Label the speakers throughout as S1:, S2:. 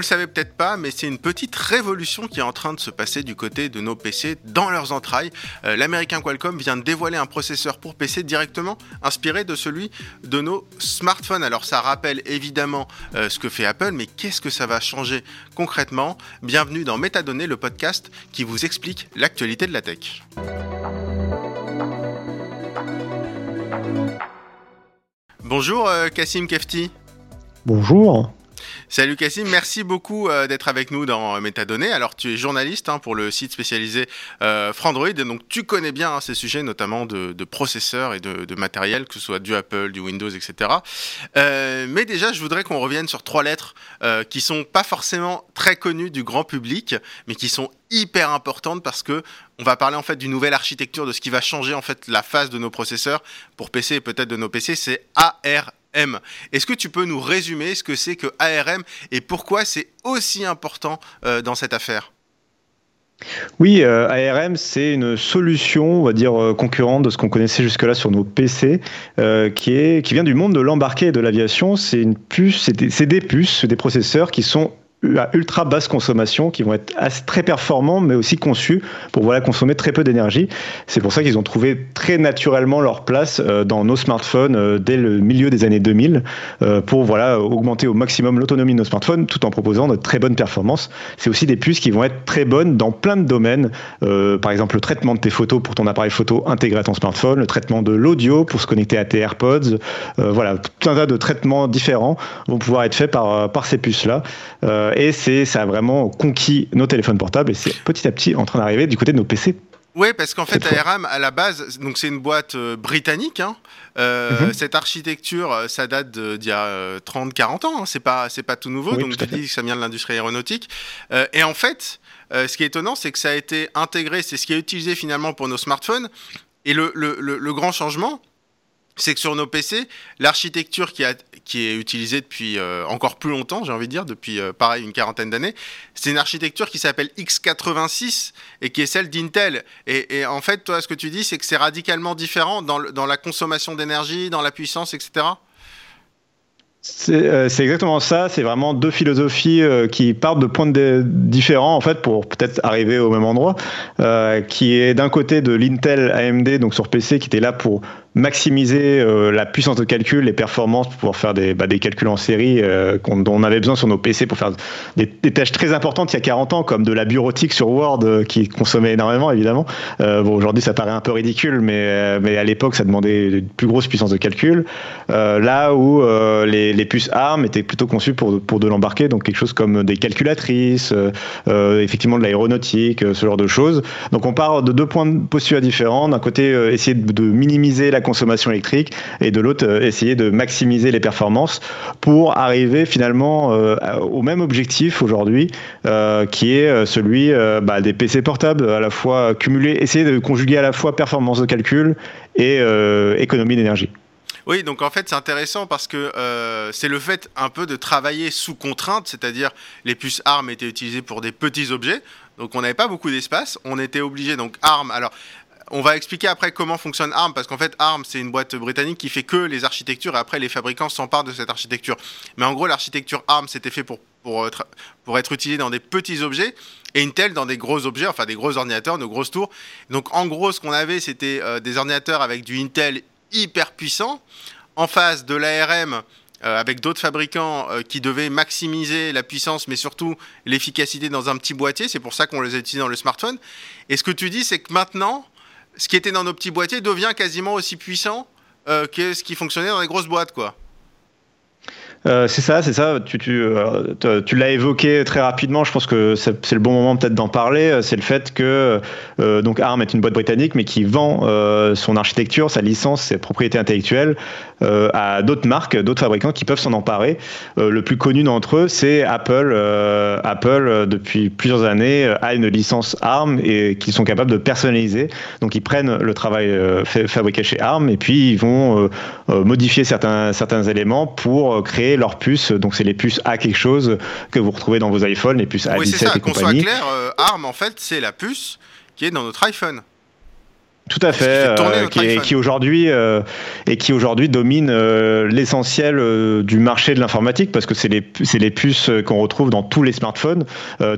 S1: le savez peut-être pas, mais c'est une petite révolution qui est en train de se passer du côté de nos PC dans leurs entrailles. Euh, l'américain Qualcomm vient de dévoiler un processeur pour PC directement inspiré de celui de nos smartphones. Alors ça rappelle évidemment euh, ce que fait Apple, mais qu'est-ce que ça va changer concrètement? Bienvenue dans Métadonnées, le podcast qui vous explique l'actualité de la tech. Bonjour euh, Kassim Kefti.
S2: Bonjour.
S1: Salut Cassim, merci beaucoup euh, d'être avec nous dans Métadonnées. Alors tu es journaliste hein, pour le site spécialisé euh, Frandroid, donc tu connais bien hein, ces sujets, notamment de, processeurs et de, matériel, que ce soit du Apple, du Windows, etc. Euh, mais déjà, je voudrais qu'on revienne sur trois lettres qui sont pas forcément très connues du grand public, mais qui sont hyper importantes parce que on va parler en fait d'une nouvelle architecture, de ce qui va changer en fait la phase de nos processeurs pour PC et peut-être de nos PC, c'est ARM. Est-ce que tu peux nous résumer ce que c'est que ARM et pourquoi c'est aussi important euh, dans cette affaire?
S2: Oui, euh, ARM, c'est une solution, on va dire, euh, concurrente de ce qu'on connaissait jusque-là sur nos PC, qui, vient du monde de l'embarqué et de l'aviation. C'est une puce, c'est des puces, des processeurs qui sont à ultra basse consommation qui vont être très performants mais aussi conçus pour voilà consommer très peu d'énergie. C'est pour ça qu'ils ont trouvé très naturellement leur place euh, dans nos smartphones euh, dès le milieu des années 2000 euh, pour voilà augmenter au maximum l'autonomie de nos smartphones tout en proposant de très bonnes performances. C'est aussi des puces qui vont être très bonnes dans plein de domaines. par exemple le traitement de tes photos pour ton appareil photo intégré à ton smartphone, le traitement de l'audio pour se connecter à tes AirPods. voilà, tout un tas de traitements différents vont pouvoir être faits par, par ces puces là. Euh, et c'est ça a vraiment conquis nos téléphones portables et c'est petit à petit en train d'arriver du côté de nos PC.
S1: Oui, parce qu'en fait, ARM, à la base, donc c'est une boîte euh, britannique. Hein. Euh, mhm. Cette architecture, ça date d'il y a 30-40 ans. Hein. C'est pas, c'est pas tout nouveau. donc, tu dis que ça vient de l'industrie aéronautique. et en fait, ce qui est étonnant, c'est que ça a été intégré. C'est ce qui est utilisé finalement pour nos smartphones. Et le, le, le grand changement, c'est que sur nos PC, l'architecture qui, est utilisée depuis euh, encore plus longtemps, j'ai envie de dire, depuis euh, pareil une quarantaine d'années, c'est une architecture qui s'appelle x86 et qui est celle d'Intel. Et, en fait, toi, ce que tu dis, c'est que c'est radicalement différent dans, la consommation d'énergie, dans la puissance, etc.
S2: Euh, c'est exactement ça. C'est vraiment deux philosophies qui partent de points différents en fait pour peut-être arriver au même endroit. Qui est d'un côté de l'Intel AMD donc sur PC qui était là pour maximiser la puissance de calcul, les performances pour pouvoir faire des, bah, calculs en série dont on avait besoin sur nos PC pour faire des, tâches très importantes il y a 40 ans comme de la bureautique sur Word qui consommait énormément évidemment. bon aujourd'hui ça paraît un peu ridicule mais mais à l'époque ça demandait une plus grosse puissance de calcul. là où les puces ARM étaient plutôt conçues pour, pour de l'embarquer, donc quelque chose comme des calculatrices, euh, euh, effectivement de l'aéronautique, euh, ce genre de choses. Donc on part de deux points de postulat différents. D'un côté, essayer de, minimiser la consommation électrique et de l'autre, essayer de maximiser les performances pour arriver finalement au même objectif aujourd'hui, qui est celui bah, des PC portables, à la fois cumuler, essayer de conjuguer à la fois performance de calcul et économie d'énergie.
S1: Oui, donc en fait c'est intéressant parce que euh, c'est le fait un peu de travailler sous contrainte, c'est-à-dire les puces ARM étaient utilisées pour des petits objets, donc on n'avait pas beaucoup d'espace, on était obligé donc ARM. Alors on va expliquer après comment fonctionne ARM, parce qu'en fait, ARM, c'est une boîte britannique qui fait que les architectures, et après, les fabricants s'emparent de cette architecture. Mais en gros, l'architecture ARM, c'était fait pour, pour, être, pour être utilisé dans des petits objets, et Intel dans des gros objets, enfin des gros ordinateurs, de grosses tours. Donc, en gros, ce qu'on avait, c'était euh, des ordinateurs avec du Intel hyper puissant, en face de l'ARM euh, avec d'autres fabricants euh, qui devaient maximiser la puissance, mais surtout l'efficacité dans un petit boîtier. C'est pour ça qu'on les a utilisés dans le smartphone. Et ce que tu dis, c'est que maintenant, ce qui était dans nos petits boîtiers devient quasiment aussi puissant euh, que ce qui fonctionnait dans les grosses boîtes, quoi.
S2: Euh, c'est ça, c'est ça. Euh, tu l'as évoqué très rapidement. Je pense que c'est le bon moment peut-être d'en parler. C'est le fait que euh, donc ARM est une boîte britannique, mais qui vend son architecture, sa licence, ses propriétés intellectuelles à d'autres marques, d'autres fabricants qui peuvent s'en emparer. le plus connu d'entre eux, c'est Apple. Apple, depuis plusieurs années, a une licence ARM et qu'ils sont capables de personnaliser. Donc ils prennent le travail fabriqué chez ARM et puis ils vont modifier certains certains éléments pour créer leurs puces. Donc, c'est les puces A quelque chose que vous retrouvez dans vos iPhones, les puces A17 oui, ça, et compagnie.
S1: Soit clair, euh, ARM, en fait, c'est la puce qui est dans notre iPhone.
S2: Tout à fait, euh, qui, aujourd'hui euh, et qui aujourd'hui domine euh, l'essentiel du marché de l'informatique parce que c'est les c'est les puces qu'on retrouve dans tous les smartphones,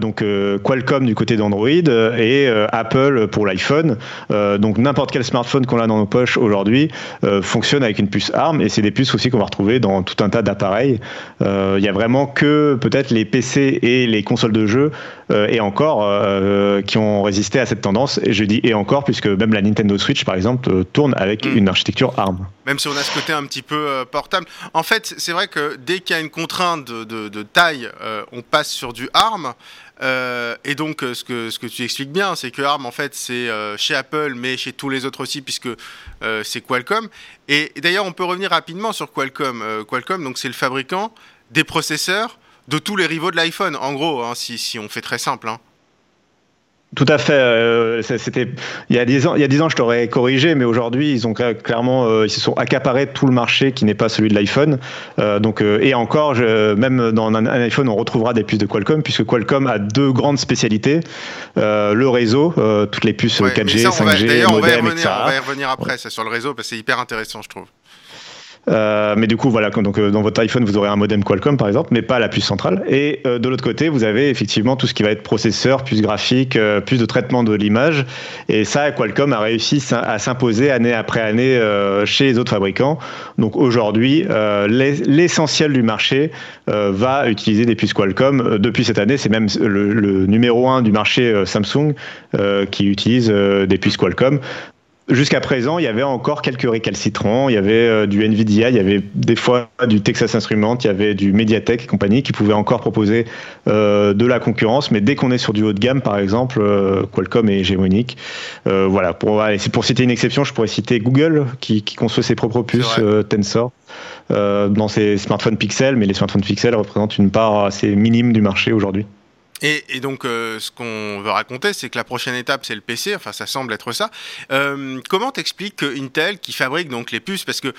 S2: donc Qualcomm du côté d'Android et Apple pour l'iPhone. donc n'importe quel smartphone qu'on a dans nos poches aujourd'hui fonctionne avec une puce ARM et c'est des puces aussi qu'on va retrouver dans tout un tas d'appareils. Il y a vraiment que peut-être les PC et les consoles de jeux et encore qui ont résisté à cette tendance. Et je dis et encore puisque même la Nintendo Switch, par exemple, euh, tourne avec hmm. une architecture ARM.
S1: Même si on a ce côté un petit peu euh, portable. En fait, c'est vrai que dès qu'il y a une contrainte de, taille, euh, on passe sur du ARM. et donc, ce que, ce que tu expliques bien, c'est que ARM, en fait, c'est chez Apple, mais chez tous les autres aussi, puisque c'est Qualcomm. Et, d'ailleurs, on peut revenir rapidement sur Qualcomm. Qualcomm, donc, c'est le fabricant des processeurs de tous les rivaux de l'iPhone, en gros, hein, si, si, on fait très simple. Hein.
S2: Tout à fait. Euh, c'était il y a dix ans. Il y a dix ans, je t'aurais corrigé, mais aujourd'hui, ils ont clairement, euh, ils se sont accaparés tout le marché qui n'est pas celui de l'iPhone. Euh, donc, et encore, je, même dans un, iPhone, on retrouvera des puces de Qualcomm, puisque Qualcomm a deux grandes spécialités le réseau, toutes les puces 4G, 5G,
S1: on va, on va y revenir après, ça sur le réseau, parce que c'est hyper intéressant, je trouve.
S2: Euh, mais du coup, voilà, donc euh, dans votre iPhone, vous aurez un modem Qualcomm par exemple, mais pas la puce centrale. Et euh, de l'autre côté, vous avez effectivement tout ce qui va être processeur, puce graphique, puce de traitement de l'image. Et ça, Qualcomm a réussi à s'imposer année après année chez les autres fabricants. Donc aujourd'hui, l'essentiel du marché va utiliser des puces Qualcomm. Depuis cette année, c'est même le, le, numéro un du marché Samsung qui utilise des puces Qualcomm. Jusqu'à présent, il y avait encore quelques récalcitrants. Il y avait euh, du Nvidia, il y avait des fois du Texas Instruments, il y avait du Mediatek et compagnie qui pouvaient encore proposer euh, de la concurrence. Mais dès qu'on est sur du haut de gamme, par exemple, euh, Qualcomm est hégémonique. voilà. Pour, pour citer une exception, je pourrais citer Google qui, qui conçoit ses propres puces Tensor dans ses smartphones Pixel, mais les smartphones Pixel représentent une part assez minime du marché aujourd'hui.
S1: Et, donc, euh, ce qu'on veut raconter, c'est que la prochaine étape, c'est le PC. Enfin, ça semble être ça. Euh, comment t'expliques que Intel, qui fabrique donc les puces, parce que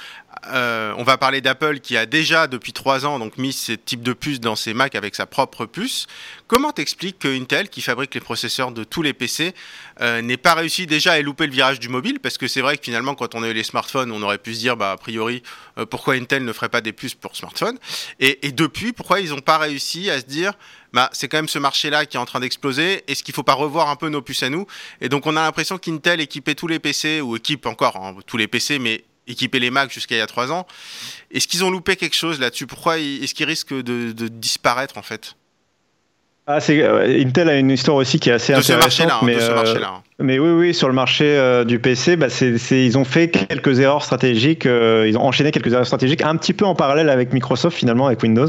S1: euh, on va parler d'Apple, qui a déjà depuis trois ans donc mis ce type de puces dans ses Mac avec sa propre puce. Comment t'expliques que Intel, qui fabrique les processeurs de tous les PC, n'ait pas réussi déjà à louper le virage du mobile? Parce que c'est vrai que finalement, quand on a eu les smartphones, on aurait pu se dire, bah, a priori, pourquoi Intel ne ferait pas des puces pour smartphones? Et, et depuis, pourquoi ils n'ont pas réussi à se dire bah, c'est quand même ce marché-là qui est en train d'exploser. Est-ce qu'il ne faut pas revoir un peu nos puces à nous? Et donc, on a l'impression qu'Intel équipait tous les PC, ou équipe encore hein, tous les PC, mais équipait les Mac jusqu'à il y a trois ans. Est-ce qu'ils ont loupé quelque chose là-dessus? Pourquoi est-ce qu'ils risquent de, de disparaître en fait?
S2: Ah, euh, Intel a une histoire aussi qui est assez intéressante. Hein, mais, euh, mais oui, oui, sur le marché euh, du PC, bah, ils ont fait quelques erreurs stratégiques. ils ont enchaîné quelques erreurs stratégiques, un petit peu en parallèle avec Microsoft finalement, avec Windows,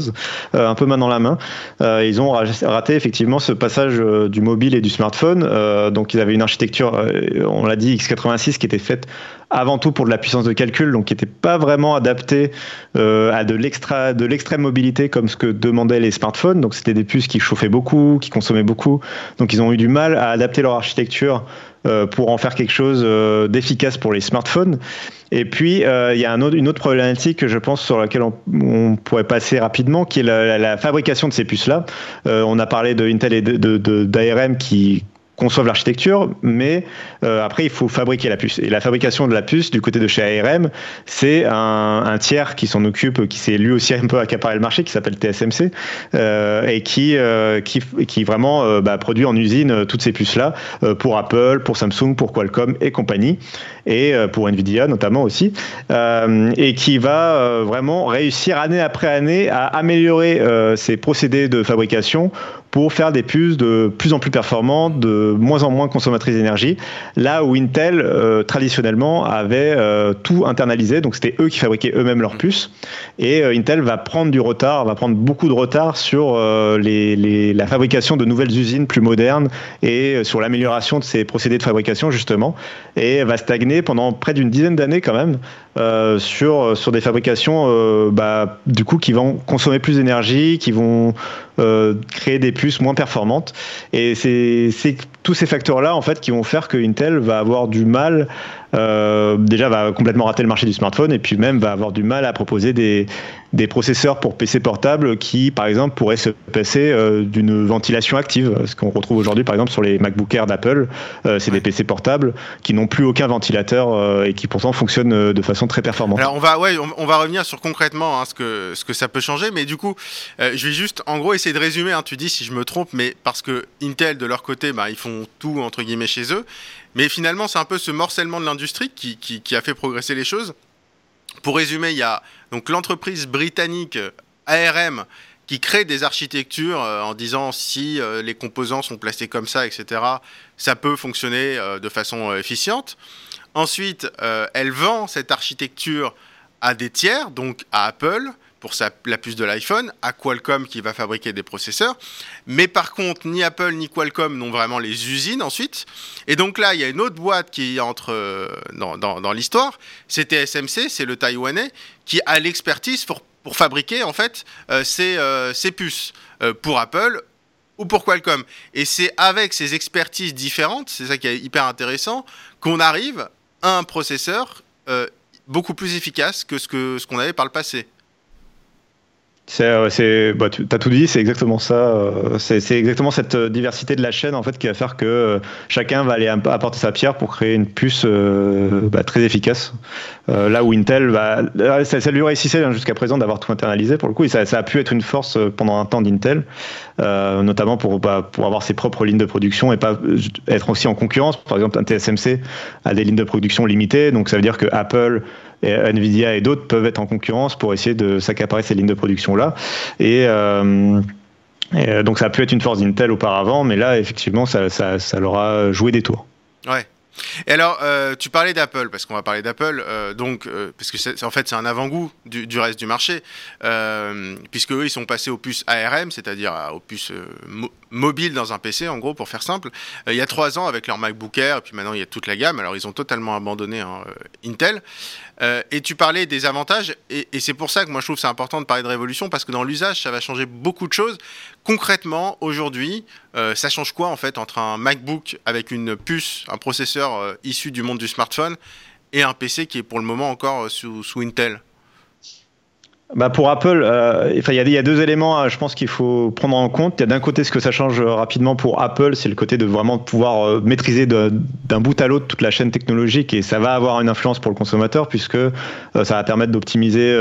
S2: un peu main dans la main. ils ont raté effectivement ce passage du mobile et du smartphone. donc ils avaient une architecture, on l'a dit, x86 qui était faite avant tout pour de la puissance de calcul, donc qui n'était pas vraiment adapté euh, à de l'extra, l'extrême mobilité comme ce que demandaient les smartphones. Donc c'était des puces qui chauffaient beaucoup, qui consommaient beaucoup. Donc ils ont eu du mal à adapter leur architecture euh, pour en faire quelque chose euh, d'efficace pour les smartphones. Et puis, il y a une autre problématique que je pense sur laquelle on, pourrait passer rapidement, qui est la, fabrication de ces puces-là. on a parlé de Intel et d'ARM de, de, qui conçoivent l'architecture, mais euh, après il faut fabriquer la puce. Et la fabrication de la puce du côté de chez ARM, c'est un, tiers qui s'en occupe, qui s'est lui aussi un peu accaparé le marché, qui s'appelle TSMC, euh, et qui, euh, qui, qui vraiment bah, produit en usine toutes ces puces-là pour Apple, pour Samsung, pour Qualcomm et compagnie, et pour Nvidia notamment aussi, et qui va vraiment réussir année après année à améliorer ses procédés de fabrication pour faire des puces de plus en plus performantes, de moins en moins consommatrices d'énergie, là où Intel, euh, traditionnellement, avait euh, tout internalisé, donc c'était eux qui fabriquaient eux-mêmes leurs puces, et euh, Intel va prendre du retard, va prendre beaucoup de retard sur la fabrication de nouvelles usines plus modernes et sur l'amélioration de ces procédés de fabrication, justement, et va stagner pendant près d'une dizaine d'années quand même sur, sur des fabrications bah, du coup qui vont consommer plus d'énergie, qui vont créer des puces moins performantes. Et c'est tous ces facteurs-là en fait qui vont faire que Intel va avoir du mal déjà va complètement rater le marché du smartphone et puis même va avoir du mal à proposer des, des processeurs pour PC portables qui, par exemple, pourraient se passer d'une ventilation active, ce qu'on retrouve aujourd'hui, par exemple, sur les MacBook Air d'Apple. c'est des PC portables qui n'ont plus aucun ventilateur et qui pourtant fonctionnent de façon très performante.
S1: Alors on va, ouais, on, va revenir sur concrètement hein, ce que ce que ça peut changer, mais du coup, je vais juste, en gros, essayer de résumer. Hein, tu dis si je me trompe, mais parce que Intel de leur côté, bah, ils font tout entre guillemets chez eux. Mais finalement, c'est un peu ce morcellement de l'industrie qui, qui, a fait progresser les choses. Pour résumer, il y a donc l'entreprise britannique ARM qui crée des architectures euh, en disant si euh, les composants sont placés comme ça, etc., ça peut fonctionner euh, de façon efficiente. Ensuite, elle vend cette architecture à des tiers, donc à Apple, pour la puce de l'iPhone, à Qualcomm qui va fabriquer des processeurs. Mais par contre, ni Apple ni Qualcomm n'ont vraiment les usines ensuite. Et donc là, il y a une autre boîte qui entre euh, dans, dans, l'histoire. C'est TSMC, c'est le Taïwanais, qui a l'expertise pour, pour, fabriquer en fait euh, ces, euh, ces, puces pour Apple ou pour Qualcomm. Et c'est avec ces expertises différentes, c'est ça qui est hyper intéressant, qu'on arrive à un processeur beaucoup plus efficace que ce ce qu'on avait par le passé.
S2: C'est, bah, tu as tout dit, c'est exactement ça. Euh, c'est, exactement cette euh, diversité de la chaîne en fait qui va faire que euh, chacun va aller apporter sa pierre pour créer une puce bah, très efficace. là où Intel, va, ça, ça lui réussissait hein, jusqu'à présent d'avoir tout internalisé pour le coup, et ça, a pu être une force pendant un temps d'Intel, notamment pour, bah, pour avoir ses propres lignes de production et pas être aussi en concurrence. Par exemple, un TSMC a des lignes de production limitées, donc ça veut dire que Apple Nvidia et d'autres peuvent être en concurrence pour essayer de s'accaparer ces lignes de production là. Et, euh, euh, donc ça a pu être une force d'Intel auparavant, mais là effectivement ça, ça, leur a joué des tours.
S1: Ouais. Et alors, euh, tu parlais d'Apple, parce qu'on va parler d'Apple, donc, parce que en fait, c'est un avant-goût du, reste du marché, puisque eux, ils sont passés aux puces ARM, c'est-à-dire aux puces mobiles dans un PC, en gros, pour faire simple, il y a trois ans avec leur MacBook Air, et puis maintenant, il y a toute la gamme. Alors, ils ont totalement abandonné hein, Intel. et tu parlais des avantages, et, c'est pour ça que moi, je trouve c'est important de parler de révolution, parce que dans l'usage, ça va changer beaucoup de choses. Concrètement, aujourd'hui, ça change quoi, en fait, entre un MacBook avec une puce, un processeur euh, issu du monde du smartphone et un PC qui est pour le moment encore euh, sous, sous Intel?
S2: Bah pour Apple, euh, il y, a deux éléments, euh, je pense qu'il faut prendre en compte. Il y a d'un côté ce que ça change rapidement pour Apple, c'est le côté de vraiment pouvoir euh, maîtriser d'un bout à l'autre toute la chaîne technologique et ça va avoir une influence pour le consommateur puisque euh, ça va permettre d'optimiser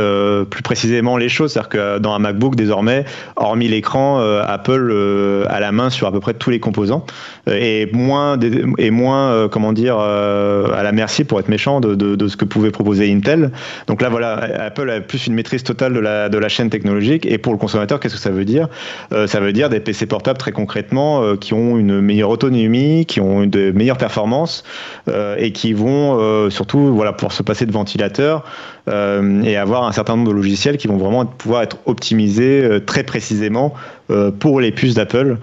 S2: plus précisément les choses. C'est-à-dire que dans un MacBook désormais, hormis l'écran, Apple a la main sur à peu près tous les composants et moins et moins comment dire à la merci pour être méchant de, de, de, ce que pouvait proposer Intel. Donc là voilà, Apple a plus une maîtrise totale de la, de la chaîne technologique. Et pour le consommateur, qu'est-ce que ça veut dire? Euh, Ça veut dire des PC portables très concrètement euh, qui ont une meilleure autonomie, qui ont de meilleures performances euh, et qui vont surtout voilà, pouvoir se passer de ventilateurs et avoir un certain nombre de logiciels qui vont vraiment pouvoir être optimisés très précisément pour les puces d'Apple.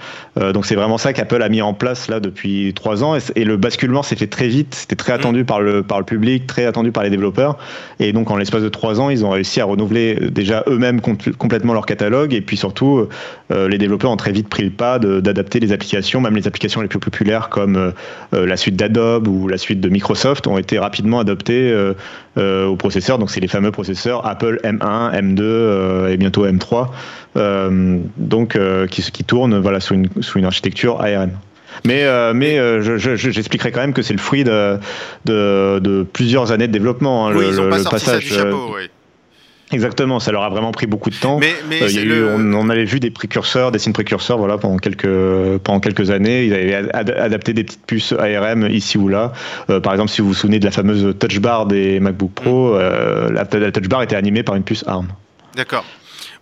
S2: donc c'est vraiment ça qu'Apple a mis en place là depuis trois ans et, le basculement s'est fait très vite. C'était très attendu mmh. par le, par le public, très attendu par les développeurs. Et donc en l'espace de trois ans, ils ont réussi à renouveler déjà eux-mêmes complètement leur catalogue et puis surtout euh, les développeurs ont très vite pris le pas d'adapter les applications, même les applications les plus populaires comme euh, euh, la suite d'Adobe ou la suite de Microsoft ont été rapidement adoptées au processeur. Donc c'est les fameux processeurs Apple M1, M2 et bientôt M3, donc qui, qui tournent voilà sous une, sous une architecture ARM. Mais, mais j'expliquerai quand même que c'est le fruit de, de, plusieurs années de développement.
S1: Hein, oui, le, ils ont pas sorti passage, ça du chapeau, oui.
S2: Exactement, ça leur a vraiment pris beaucoup de temps. Mais, mais euh, on, avait vu des précurseurs, des signes précurseurs, voilà, pendant quelques pendant quelques années. Ils avaient adapté des petites puces ARM ici ou là. Euh, par exemple, si vous vous souvenez de la fameuse Touch Bar des MacBook Pro, mm. euh, la, la, Touch Bar était animée par une puce ARM.
S1: D'accord.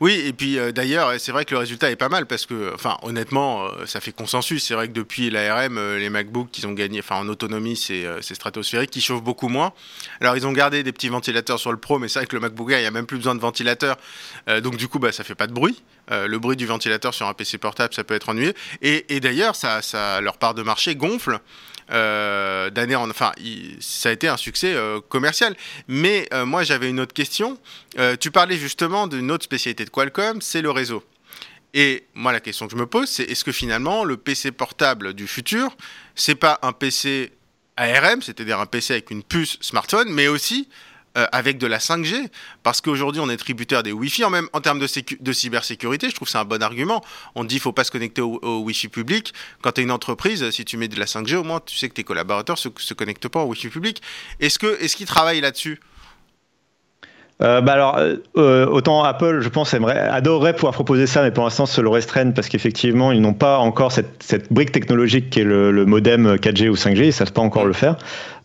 S1: Oui, et puis euh, d'ailleurs, c'est vrai que le résultat est pas mal parce que, enfin, honnêtement, euh, ça fait consensus. C'est vrai que depuis l'ARM, euh, les MacBooks, ils ont gagné, enfin, en autonomie, c'est stratosphérique, qui chauffent beaucoup moins. Alors, ils ont gardé des petits ventilateurs sur le Pro, mais c'est vrai que le MacBook Air, il n'y a même plus besoin de ventilateur. donc, du coup, bah, ça fait pas de bruit. le bruit du ventilateur sur un PC portable, ça peut être ennuyeux. Et, et d'ailleurs, ça, ça, leur part de marché gonfle. Euh, d'année en. Enfin, ça a été un succès euh, commercial. Mais euh, moi, j'avais une autre question. tu parlais justement d'une autre spécialité de Qualcomm, c'est le réseau. Et moi, la question que je me pose, c'est est-ce que finalement, le PC portable du futur, c'est pas un PC ARM, c'est-à-dire un PC avec une puce smartphone, mais aussi euh, avec de la 5G, parce qu'aujourd'hui on est tributaire des Wi-Fi en même en termes de, cybersécurité. Je trouve que c'est un bon argument. On dit qu'il faut pas se connecter au, Wi-Fi public. Quand tu es une entreprise, si tu mets de la 5G, au moins tu sais que tes collaborateurs se, se connectent pas au Wi-Fi public. Est-ce qu'ils travaillent là-dessus?
S2: Euh, bah alors, euh, euh, autant Apple, je pense, aimerait, adorerait pouvoir proposer ça, mais pour l'instant, se le restreignent parce qu'effectivement, ils n'ont pas encore cette, cette, brique technologique qui est le, le, modem 4G ou 5G, ils ne savent pas encore le faire.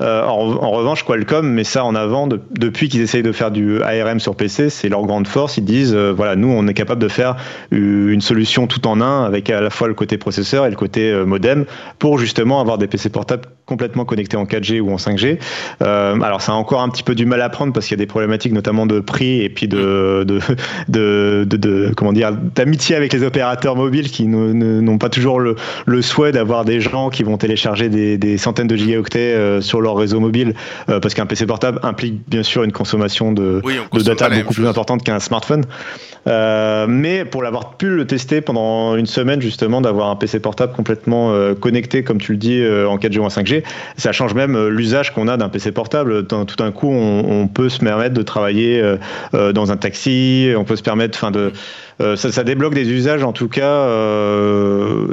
S2: Euh, en, revanche, Qualcomm met ça en avant de, depuis qu'ils essayent de faire du ARM sur PC, c'est leur grande force. Ils disent, euh, voilà, nous, on est capable de faire une solution tout en un avec à la fois le côté processeur et le côté modem pour justement avoir des PC portables complètement connectés en 4G ou en 5G. alors, ça a encore un petit peu du mal à prendre parce qu'il y a des problématiques notamment de prix et puis de, de, de, de comment dire d'amitié avec les opérateurs mobiles qui n'ont pas toujours le, le souhait d'avoir des gens qui vont télécharger des, des centaines de gigaoctets euh, sur leur réseau mobile euh, parce qu'un PC portable implique bien sûr une consommation de, de data beaucoup plus importante qu'un smartphone. Euh, mais pour l'avoir pu le tester pendant une semaine justement d'avoir un PC portable complètement connecté comme tu le dis en 4G ou en 5G, ça change même l'usage qu'on a d'un PC portable. Tout d'un coup, on, on peut se permettre de travailler euh, euh, dans un taxi, on peut se permettre, enfin de euh, ça, ça, débloque des usages en tout cas,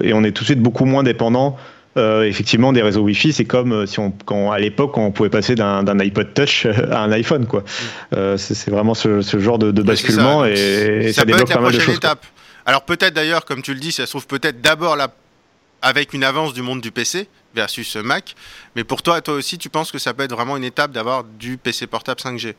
S2: et on est tout de suite beaucoup moins dépendant. effectivement, des réseaux Wi-Fi, c'est comme si on, quand, à l'époque, on pouvait passer d'un iPod Touch à un iPhone, quoi. c'est vraiment ce, ce, genre de, de basculement et,
S1: ça, débloque pas mal de choses. Étape. Alors peut-être d'ailleurs, comme tu le dis, ça se trouve peut-être d'abord avec une avance du monde du PC versus Mac. Mais pour toi, toi aussi, tu penses que ça peut être vraiment une étape d'avoir du PC portable 5G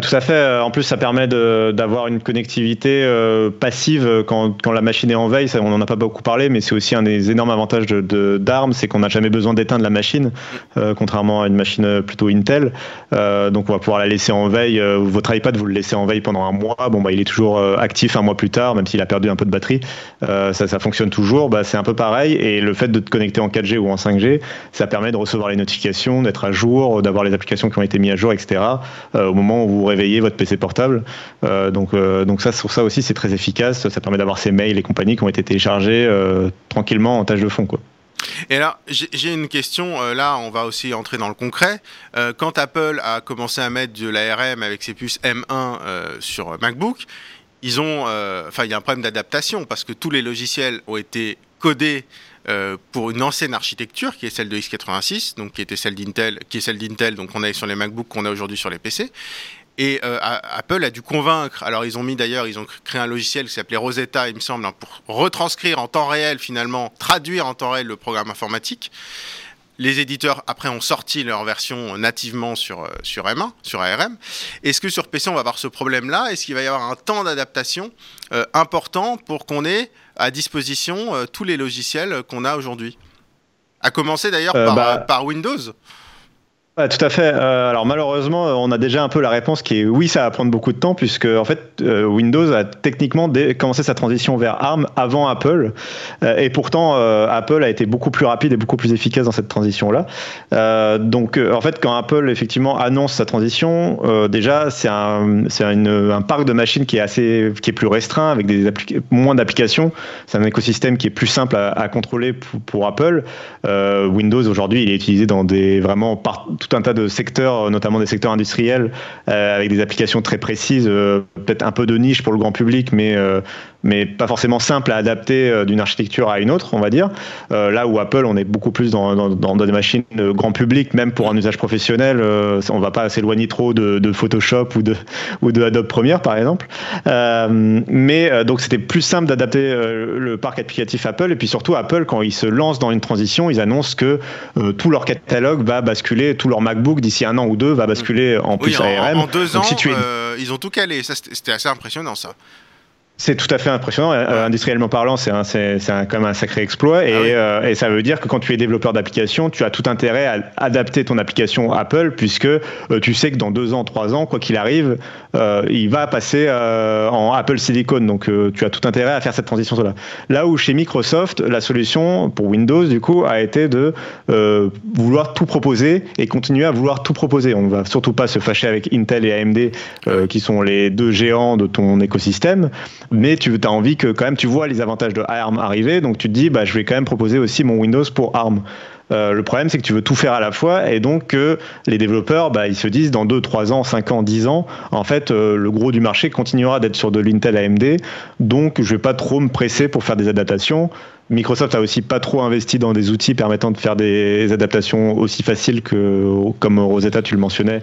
S2: tout à fait. Euh, en plus, ça permet d'avoir une connectivité euh, passive quand, quand, la machine est en veille. On n'en a pas beaucoup parlé, mais c'est aussi un des énormes avantages d'ARM, de, c'est qu'on n'a jamais besoin d'éteindre la machine, euh, contrairement à une machine plutôt Intel. Euh, donc, on va pouvoir la laisser en veille. Euh, votre iPad, vous le laissez en veille pendant un mois. Bon, bah, il est toujours actif un mois plus tard, même s'il a perdu un peu de batterie. ça, fonctionne toujours. Bah, c'est un peu pareil. Et le fait de te connecter en 4G ou en 5G, ça permet de recevoir les notifications, d'être à jour, d'avoir les applications qui ont été mises à jour, etc. au moment où réveillez votre PC portable. Euh, donc, euh, donc ça, sur ça aussi, c'est très efficace. Ça permet d'avoir ces mails et compagnies qui ont été téléchargés euh, tranquillement en tâche de fond, quoi.
S1: Et là, j'ai une question. là, on va aussi entrer dans le concret. quand Apple a commencé à mettre de l'ARM avec ses puces M1 sur MacBook, ils ont, enfin, il y a un problème d'adaptation parce que tous les logiciels ont été codés pour une ancienne architecture qui est celle de x86, donc qui était celle d'Intel, qui est celle d'Intel, donc on a sur les MacBooks qu'on a aujourd'hui sur les PC. Et euh, Apple a dû convaincre. Alors ils ont mis d'ailleurs, ils ont créé un logiciel qui s'appelait Rosetta, il me semble, hein, pour retranscrire en temps réel finalement, traduire en temps réel le programme informatique. Les éditeurs, après, ont sorti leur version nativement sur, euh, sur M1, sur ARM. Est-ce que sur PC, on va avoir ce problème-là? Est-ce qu'il va y avoir un temps d'adaptation important pour qu'on ait à disposition euh, tous les logiciels qu'on a aujourd'hui? À commencer d'ailleurs euh, par, bah, par Windows
S2: tout à fait. Euh, alors malheureusement, on a déjà un peu la réponse qui est oui, ça va prendre beaucoup de temps puisque en fait euh, Windows a techniquement commencé sa transition vers ARM avant Apple euh, et pourtant Apple a été beaucoup plus rapide et beaucoup plus efficace dans cette transition là. donc en fait, quand Apple effectivement annonce sa transition, déjà c'est un c'est un parc de machines qui est assez qui est plus restreint avec des moins d'applications. C'est un écosystème qui est plus simple à, contrôler pour, pour Apple. Windows aujourd'hui, il est utilisé dans des vraiment partout tout un tas de secteurs, notamment des secteurs industriels, euh, avec des applications très précises, euh, peut-être un peu de niche pour le grand public, mais euh, mais pas forcément simple à adapter euh, d'une architecture à une autre, on va dire. Euh, là où Apple, on est beaucoup plus dans, dans, des machines grand public, même pour un usage professionnel, euh, on va pas s'éloigner trop de, Photoshop ou de, ou de Adobe Premiere, par exemple. mais donc c'était plus simple d'adapter le parc applicatif Apple. Et puis surtout, Apple, quand ils se lancent dans une transition, ils annoncent que tout leur catalogue va basculer, tout leur MacBook d'ici un an ou deux va basculer en plus ARM.
S1: En, deux ans, ils ont tout calé. C'était assez impressionnant ça.
S2: C'est tout à fait impressionnant. Euh, industriellement parlant, c'est quand même un sacré exploit. Et, ah euh, et, ça veut dire que quand tu es développeur d'application, tu as tout intérêt à adapter ton application Apple, puisque euh, tu sais que dans deux ans, trois ans, quoi qu'il arrive, il va passer en Apple Silicon. Donc tu as tout intérêt à faire cette transition-là. Là où chez Microsoft, la solution pour Windows, du coup, a été de vouloir tout proposer et continuer à vouloir tout proposer. On ne va surtout pas se fâcher avec Intel et AMD, qui sont les deux géants de ton écosystème mais tu as envie que quand même tu vois les avantages de ARM arriver, donc tu te dis bah je vais quand même proposer aussi mon Windows pour ARM. le problème, c'est que tu veux tout faire à la fois et donc que les développeurs, bah, ils se disent dans 2, 3 ans, 5 ans, 10 ans, en fait, le gros du marché continuera d'être sur de l'Intel AMD. Donc, je vais pas trop me presser pour faire des adaptations. Microsoft a aussi pas trop investi dans des outils permettant de faire des adaptations aussi faciles que, comme Rosetta, tu le mentionnais,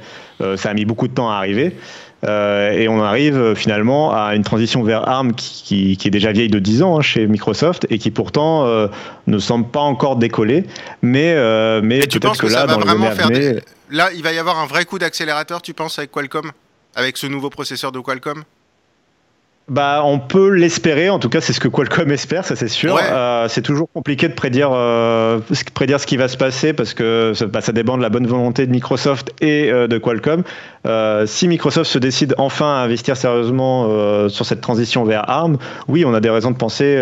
S2: ça a mis beaucoup de temps à arriver. Euh, et on arrive euh, finalement à une transition vers ARM qui, est déjà vieille de 10 ans hein, chez Microsoft et qui pourtant euh, ne semble pas encore décoller. Mais, mais peut-être que, là, dans le
S1: Là, il va y avoir un vrai coup d'accélérateur, tu penses, avec Qualcomm? Avec ce nouveau processeur de Qualcomm?
S2: Bah, on peut l'espérer. En tout cas, c'est ce que Qualcomm espère, ça c'est sûr. Euh, c'est toujours compliqué de prédire, euh, prédire ce qui va se passer parce que ça, bah, ça, dépend de la bonne volonté de Microsoft et euh, de Qualcomm. si Microsoft se décide enfin à investir sérieusement sur cette transition vers ARM, oui, on a des raisons de penser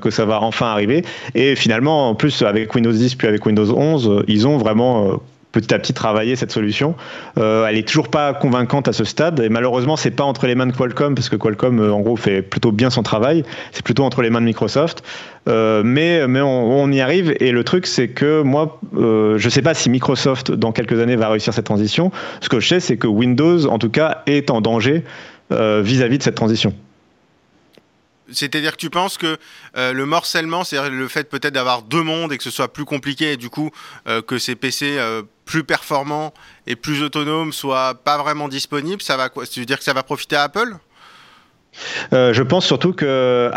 S2: que ça va enfin arriver. Et finalement, en plus, avec Windows 10 puis avec Windows 11, ils ont vraiment petit à petit travailler cette solution. Euh, elle est toujours pas convaincante à ce stade et malheureusement c'est pas entre les mains de Qualcomm parce que Qualcomm euh, en gros fait plutôt bien son travail. C'est plutôt entre les mains de Microsoft. Euh, mais mais on, y arrive et le truc c'est que moi je sais pas si Microsoft dans quelques années va réussir cette transition. Ce que je sais c'est que Windows en tout cas est en danger vis à -vis de cette transition.
S1: C'est-à-dire que tu penses que le morcellement, c'est-à-dire le fait peut-être d'avoir deux mondes et que ce soit plus compliqué et du coup que ces PC plus performants et plus autonomes soient pas vraiment disponibles, ça va quoi Tu veux dire que ça va profiter à Apple?
S2: Euh, je pense surtout que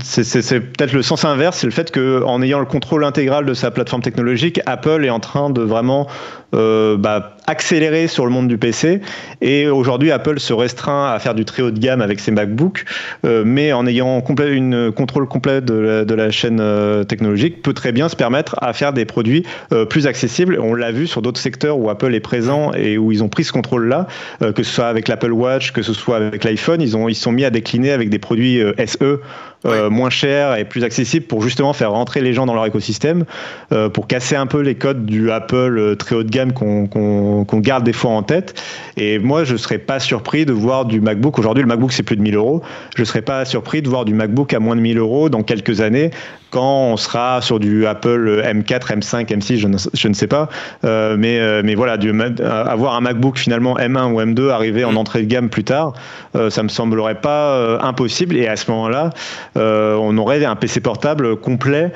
S2: c'est peut-être le sens inverse, c'est le fait qu'en ayant le contrôle intégral de sa plateforme technologique, Apple est en train de vraiment euh, bah, accélérer sur le monde du PC. Et aujourd'hui, Apple se restreint à faire du très haut de gamme avec ses MacBooks, euh, mais en ayant complet, une contrôle complet de la, chaîne technologique, peut très bien se permettre à faire des produits plus accessibles. On l'a vu sur d'autres secteurs où Apple est présent et où ils ont pris ce contrôle-là, que ce soit avec l'Apple Watch, que ce soit avec l'iPhone ils ont ils sont mis à décliner avec des produits euh, SE euh, moins chers et plus accessibles pour justement faire rentrer les gens dans leur écosystème, euh, pour casser un peu les codes du Apple très haut de gamme qu'on garde des fois en tête. Et moi, je serais pas surpris de voir du MacBook. Aujourd'hui, le MacBook c'est plus de 1000 euros. Je serais pas surpris de voir du MacBook à moins de 1000 euros dans quelques années quand on sera sur du Apple M4, M5, M6, je ne, je ne sais pas. Euh, mais, euh, mais voilà, du, avoir un MacBook finalement M1 ou M2 arrivé en mm. entrée de gamme plus tard, euh, ça me semblerait pas impossible. Et à ce moment-là, on aurait un PC portable complet